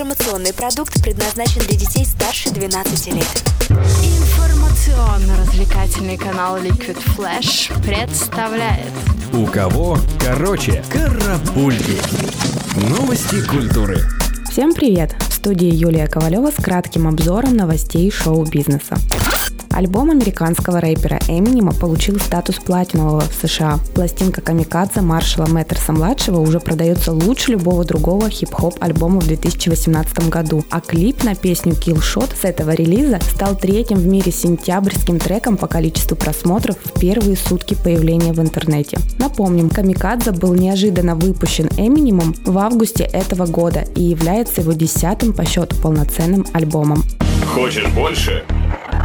Информационный продукт предназначен для детей старше 12 лет. Информационно-развлекательный канал Liquid Flash представляет У кого короче карапульки. Новости культуры. Всем привет! В студии Юлия Ковалева с кратким обзором новостей шоу-бизнеса. Альбом американского рэпера Эминема получил статус платинового в США. Пластинка Камикадзе Маршала Мэттерса-младшего уже продается лучше любого другого хип-хоп альбома в 2018 году, а клип на песню Kill Shot с этого релиза стал третьим в мире сентябрьским треком по количеству просмотров в первые сутки появления в интернете. Напомним, Камикадзе был неожиданно выпущен Эминемом в августе этого года и является его десятым по счету полноценным альбомом. Хочешь больше?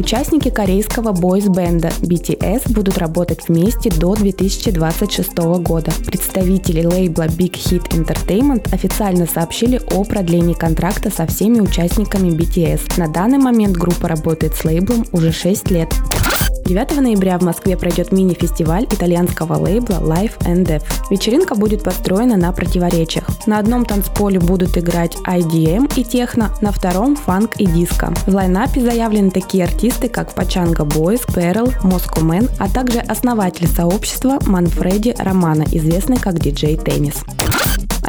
Участники корейского бойс-бенда BTS будут работать вместе до 2026 года. Представители лейбла Big Hit Entertainment официально сообщили о продлении контракта со всеми участниками BTS. На данный момент группа работает с лейблом уже 6 лет. 9 ноября в Москве пройдет мини-фестиваль итальянского лейбла Life and Death. Вечеринка будет построена на противоречиях. На одном танцполе будут играть IDM и техно, на втором фанк и диско. В лайнапе заявлены такие артисты, как Пачанга Boys, Перл, Moscow Man, а также основатель сообщества Манфреди Романа, известный как диджей Теннис.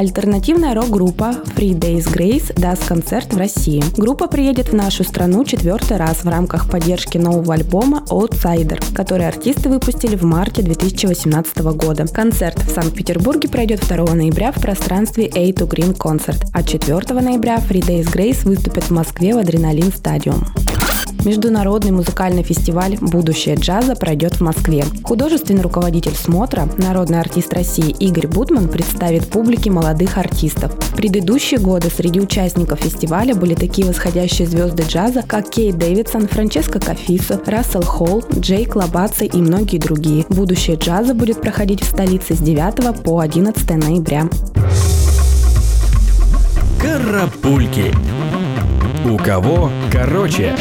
Альтернативная рок-группа Free Days Grace даст концерт в России. Группа приедет в нашу страну четвертый раз в рамках поддержки нового альбома Outsider, который артисты выпустили в марте 2018 года. Концерт в Санкт-Петербурге пройдет 2 ноября в пространстве A2 Green Concert, а 4 ноября Free Days Grace выступит в Москве в Адреналин Стадиум. Международный музыкальный фестиваль «Будущее джаза» пройдет в Москве. Художественный руководитель смотра, народный артист России Игорь Бутман представит публике молодых артистов. В предыдущие годы среди участников фестиваля были такие восходящие звезды джаза, как Кей Дэвидсон, Франческо Кафисо, Рассел Холл, Джейк Лабаци и многие другие. «Будущее джаза» будет проходить в столице с 9 по 11 ноября. Карапульки. У кого короче.